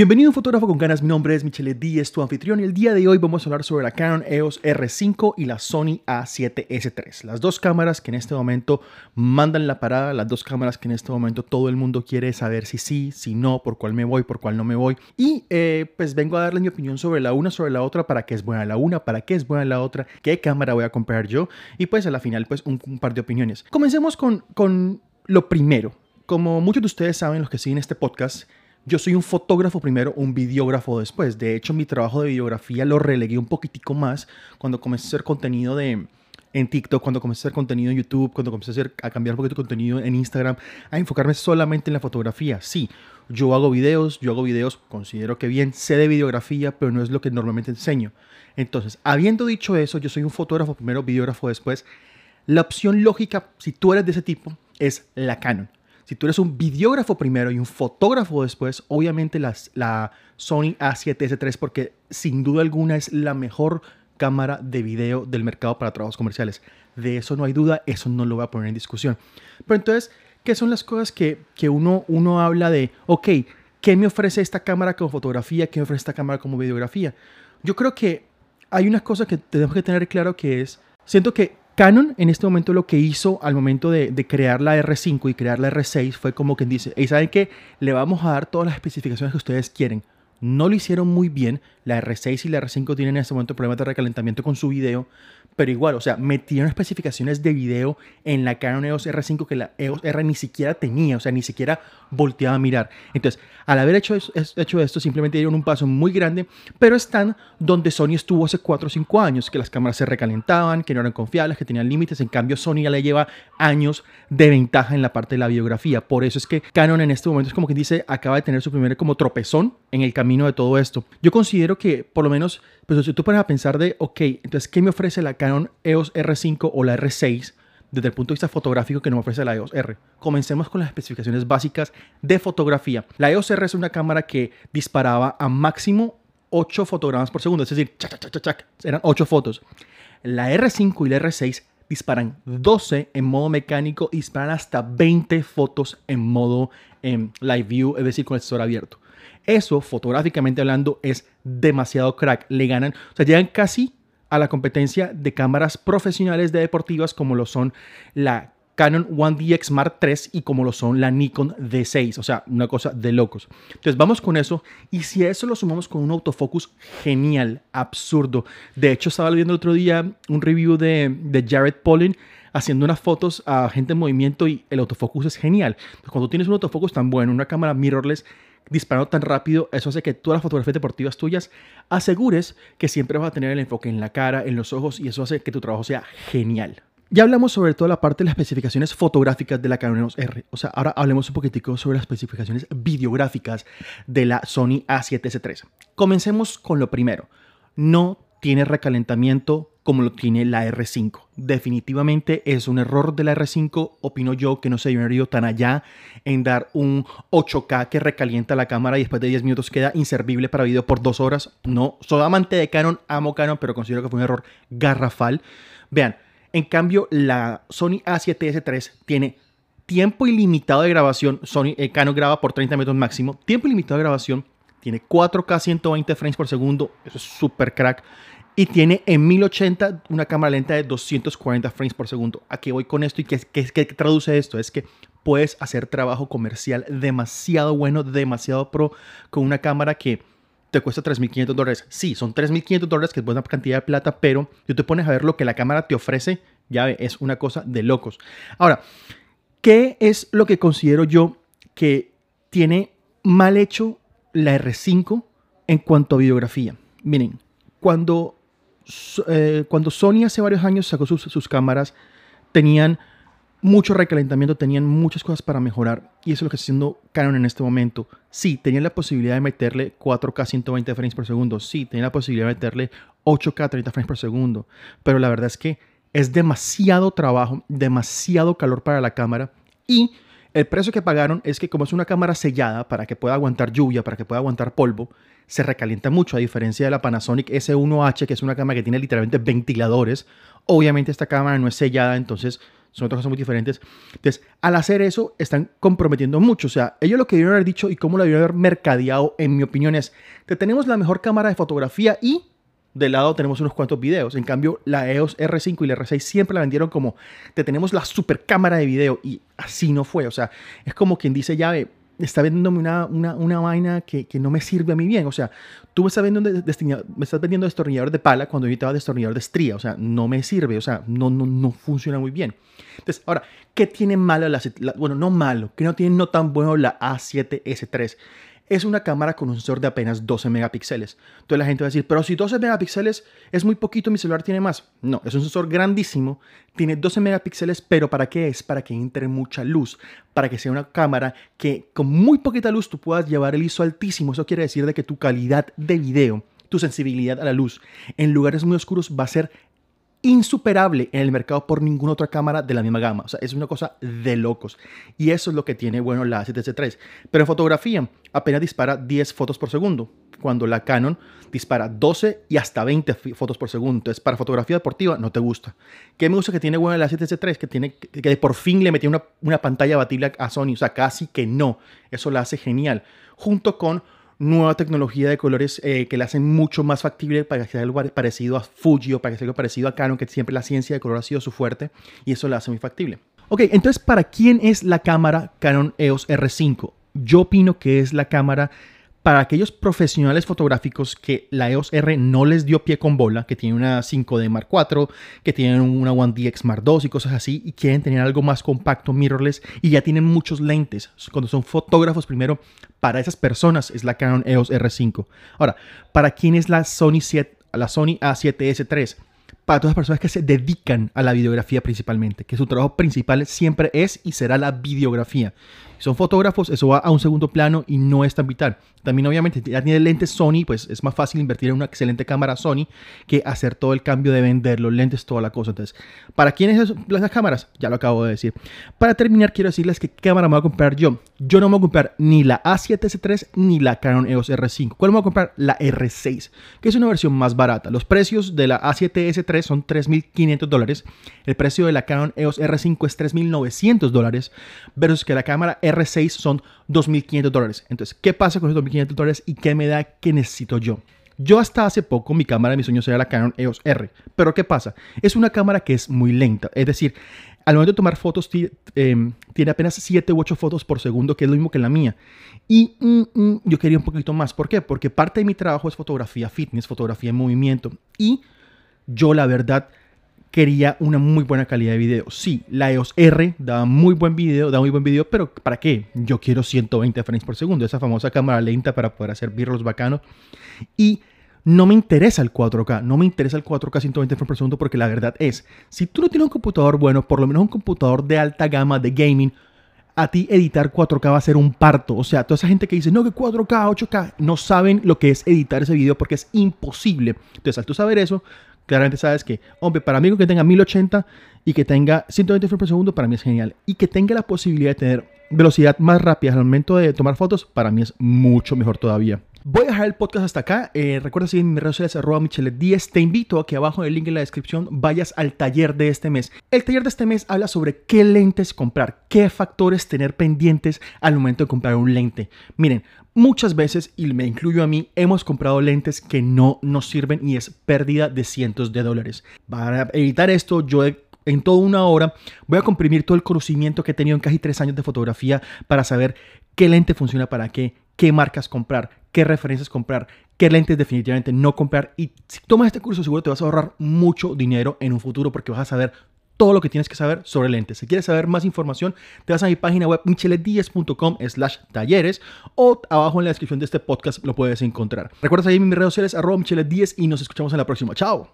Bienvenido a un fotógrafo con ganas, mi nombre es Michele Díez, tu anfitrión y el día de hoy vamos a hablar sobre la Canon EOS R5 y la Sony A7S3, las dos cámaras que en este momento mandan la parada, las dos cámaras que en este momento todo el mundo quiere saber si sí, si no, por cuál me voy, por cuál no me voy y eh, pues vengo a darles mi opinión sobre la una, sobre la otra, para qué es buena la una, para qué es buena la otra, qué cámara voy a comprar yo y pues a la final pues un, un par de opiniones. Comencemos con, con lo primero. Como muchos de ustedes saben, los que siguen este podcast, yo soy un fotógrafo primero, un videógrafo después. De hecho, mi trabajo de videografía lo relegué un poquitico más cuando comencé a hacer contenido de, en TikTok, cuando comencé a hacer contenido en YouTube, cuando comencé a, a cambiar un poquito de contenido en Instagram, a enfocarme solamente en la fotografía. Sí, yo hago videos, yo hago videos, considero que bien, sé de videografía, pero no es lo que normalmente enseño. Entonces, habiendo dicho eso, yo soy un fotógrafo primero, videógrafo después. La opción lógica, si tú eres de ese tipo, es la Canon. Si tú eres un videógrafo primero y un fotógrafo después, obviamente las, la Sony A7S3 porque sin duda alguna es la mejor cámara de video del mercado para trabajos comerciales. De eso no hay duda, eso no lo voy a poner en discusión. Pero entonces, ¿qué son las cosas que, que uno, uno habla de, ok, ¿qué me ofrece esta cámara como fotografía? ¿Qué me ofrece esta cámara como videografía? Yo creo que hay una cosa que tenemos que tener claro que es, siento que Canon en este momento lo que hizo al momento de, crear la R5 y crear la R6 fue como quien dice, y saben que le vamos a dar todas las especificaciones que ustedes quieren. No lo hicieron muy bien. La R6 y la R5 tienen en este momento problemas de recalentamiento con su video, pero igual, o sea, metieron especificaciones de video en la Canon EOS R5 que la EOS R ni siquiera tenía, o sea, ni siquiera volteaba a mirar. Entonces, al haber hecho, hecho esto, simplemente dieron un paso muy grande, pero están donde Sony estuvo hace 4 o 5 años, que las cámaras se recalentaban, que no eran confiables, que tenían límites. En cambio, Sony ya le lleva años de ventaja en la parte de la biografía. Por eso es que Canon en este momento es como que dice, acaba de tener su primer como tropezón en el camino de todo esto. Yo considero que, por lo menos, pues si tú pones a pensar de, ok, entonces, ¿qué me ofrece la Canon EOS R5 o la R6? desde el punto de vista fotográfico que nos ofrece la EOS R. Comencemos con las especificaciones básicas de fotografía. La EOS R es una cámara que disparaba a máximo 8 fotogramas por segundo, es decir, eran 8 fotos. La R5 y la R6 disparan 12 en modo mecánico y disparan hasta 20 fotos en modo em, live view, es decir, con el sensor abierto. Eso, fotográficamente hablando, es demasiado crack. Le ganan, o sea, llegan casi a la competencia de cámaras profesionales de deportivas como lo son la Canon 1DX Mark III y como lo son la Nikon D6, o sea, una cosa de locos. Entonces vamos con eso y si a eso lo sumamos con un autofocus genial, absurdo. De hecho, estaba viendo el otro día un review de, de Jared Polin haciendo unas fotos a gente en movimiento y el autofocus es genial. cuando tienes un autofocus tan bueno, una cámara mirrorless, disparando tan rápido, eso hace que todas las fotografías deportivas tuyas asegures que siempre vas a tener el enfoque en la cara, en los ojos y eso hace que tu trabajo sea genial. Ya hablamos sobre toda la parte de las especificaciones fotográficas de la Canon EOS R. O sea, ahora hablemos un poquitico sobre las especificaciones videográficas de la Sony A7S3. Comencemos con lo primero. No tiene recalentamiento como lo tiene la R5. Definitivamente es un error de la R5, opino yo, que no se ha ido tan allá en dar un 8K que recalienta la cámara y después de 10 minutos queda inservible para video por 2 horas. No, soy amante de Canon, amo Canon, pero considero que fue un error garrafal. Vean, en cambio, la Sony A7S3 tiene tiempo ilimitado de grabación. Sony eh, Canon graba por 30 minutos máximo. Tiempo ilimitado de grabación. Tiene 4K 120 frames por segundo. Eso es súper crack y tiene en 1080 una cámara lenta de 240 frames por segundo. ¿A qué voy con esto y qué, qué, traduce esto? Es que puedes hacer trabajo comercial demasiado bueno, demasiado pro con una cámara que te cuesta 3.500 dólares. Sí, son 3.500 dólares, que es buena cantidad de plata, pero tú te pones a ver lo que la cámara te ofrece, ya es una cosa de locos. Ahora, ¿qué es lo que considero yo que tiene mal hecho la R5 en cuanto a videografía? Miren, cuando eh, cuando Sony hace varios años sacó sus, cámaras, tenían mucho recalentamiento, tenían muchas cosas para mejorar. Y eso es lo que está haciendo Canon en este momento. Sí, tenían la posibilidad de meterle 4K 120 frames por segundo. Sí, tenían la posibilidad de meterle 8K 30 frames por segundo. Pero la verdad es que es demasiado trabajo, demasiado calor para la cámara. Y el precio que pagaron es que como es una cámara sellada para que pueda aguantar lluvia, para que pueda aguantar polvo, se recalienta mucho, a diferencia de la Panasonic S1H, que es una cámara que tiene literalmente ventiladores. Obviamente esta cámara no es sellada, entonces son otras cosas muy diferentes. Entonces, al hacer eso, están comprometiendo mucho. O sea, ellos lo que debieron haber dicho y cómo lo debieron haber mercadeado, en mi opinión, es, que tenemos la mejor cámara de fotografía y de lado tenemos unos cuantos videos. En cambio, la EOS R5 y la R6 siempre la vendieron como, te tenemos la super cámara de video y así no fue. O sea, es como quien dice, ya ve, está vendiéndome una, una, una vaina que, que, no me sirve a mí bien. O sea, tú me estás vendiendo, me estás vendiendo destornillador de pala cuando yo estaba destornillador de estría. O sea, no me sirve. O sea, no, no, no funciona muy bien. Entonces, ahora, ¿qué tiene malo la, la bueno, no malo, que no tiene no tan bueno la A7S3? Es una cámara con un sensor de apenas 12 megapíxeles. Entonces la gente va a decir, pero si 12 megapíxeles es muy poquito, mi celular tiene más. No, es un sensor grandísimo, tiene 12 megapíxeles, pero ¿para qué es? Para que entre mucha luz, para que sea una cámara que con muy poquita luz tú puedas llevar el ISO altísimo. Eso quiere decir de que tu calidad de video, tu sensibilidad a la luz en lugares muy oscuros va a ser insuperable en el mercado por ninguna otra cámara de la misma gama. O sea, es una cosa de locos. Y eso es lo que tiene bueno la A7S3. Pero en fotografía apenas dispara 10 fotos por segundo, cuando la Canon dispara 12 y hasta 20 fotos por segundo. Entonces, para fotografía deportiva no te gusta. ¿Qué me gusta que tiene bueno la A7S3? Que, tiene, que por fin le metió una, una pantalla abatible a Sony. O sea, casi que no. Eso la hace genial. Junto con nueva tecnología de colores eh, que la hacen mucho más factible para que sea algo parecido a Fuji o para que sea algo parecido a Canon, que siempre la ciencia de color ha sido su fuerte y eso la hace muy factible. Ok, entonces, ¿para quién es la cámara Canon EOS R5? Yo opino que es la cámara para aquellos profesionales fotográficos que la EOS R no les dio pie con bola, que tienen una 5D Mark IV, que tienen una One DX Mark II y cosas así, y quieren tener algo más compacto, mirrorless, y ya tienen muchos lentes. Cuando son fotógrafos, primero, para esas personas es la Canon EOS R5. Ahora, ¿para quién es la Sony, 7, la Sony A7S3? Para todas las personas que se dedican a la videografía principalmente, que su trabajo principal siempre es y será la videografía son fotógrafos, eso va a un segundo plano y no es tan vital. También obviamente ya tiene lentes Sony, pues es más fácil invertir en una excelente cámara Sony que hacer todo el cambio de vender los lentes, toda la cosa. Entonces, ¿para quiénes son las cámaras? Ya lo acabo de decir. Para terminar, quiero decirles que cámara me voy a comprar yo. Yo no me voy a comprar ni la A7S3 ni la Canon EOS R5. ¿Cuál me voy a comprar? La R6, que es una versión más barata. Los precios de la A7S3 son 3.500 dólares. El precio de la Canon EOS R5 es 3.900 dólares. Versus que la cámara R6 son 2.500 dólares. Entonces, ¿qué pasa con esos 2.500 dólares y qué me da que necesito yo? Yo hasta hace poco mi cámara de mis sueños era la Canon EOS R. Pero ¿qué pasa? Es una cámara que es muy lenta. Es decir, al momento de tomar fotos em, tiene apenas 7 u 8 fotos por segundo, que es lo mismo que la mía. Y mm, mm, yo quería un poquito más. ¿Por qué? Porque parte de mi trabajo es fotografía fitness, fotografía en movimiento. Y yo la verdad quería una muy buena calidad de video. Sí, la EOS R da muy buen video, da muy buen video, pero ¿para qué? Yo quiero 120 frames por segundo, esa famosa cámara lenta para poder hacer los bacanos. Y no me interesa el 4K, no me interesa el 4K 120 frames por segundo porque la verdad es, si tú no tienes un computador bueno, por lo menos un computador de alta gama de gaming, a ti editar 4K va a ser un parto. O sea, toda esa gente que dice, no, que 4K, 8K, no saben lo que es editar ese video porque es imposible. Entonces, al tú saber eso, claramente sabes que, hombre, para mí que tenga 1080 y que tenga 120 frames por segundo, para mí es genial. Y que tenga la posibilidad de tener velocidad más rápida al momento de tomar fotos, para mí es mucho mejor todavía. Voy a dejar el podcast hasta acá. Eh, recuerda seguir en mis redes sociales arroba michelet10. Te invito a que abajo en el link en la descripción vayas al taller de este mes. El taller de este mes habla sobre qué lentes comprar, qué factores tener pendientes al momento de comprar un lente. Miren, muchas veces, y me incluyo a mí, hemos comprado lentes que no nos sirven y es pérdida de cientos de dólares. Para evitar esto, yo en toda una hora voy a comprimir todo el conocimiento que he tenido en casi tres años de fotografía para saber qué lente funciona para qué, qué marcas comprar, qué referencias comprar, qué lentes definitivamente no comprar. Y si tomas este curso, seguro te vas a ahorrar mucho dinero en un futuro porque vas a saber todo lo que tienes que saber sobre lentes. Si quieres saber más información, te vas a mi página web michelet10.com slash talleres o abajo en la descripción de este podcast lo puedes encontrar. Recuerda seguirme en mis redes sociales arroba michelet10 y nos escuchamos en la próxima. Chao.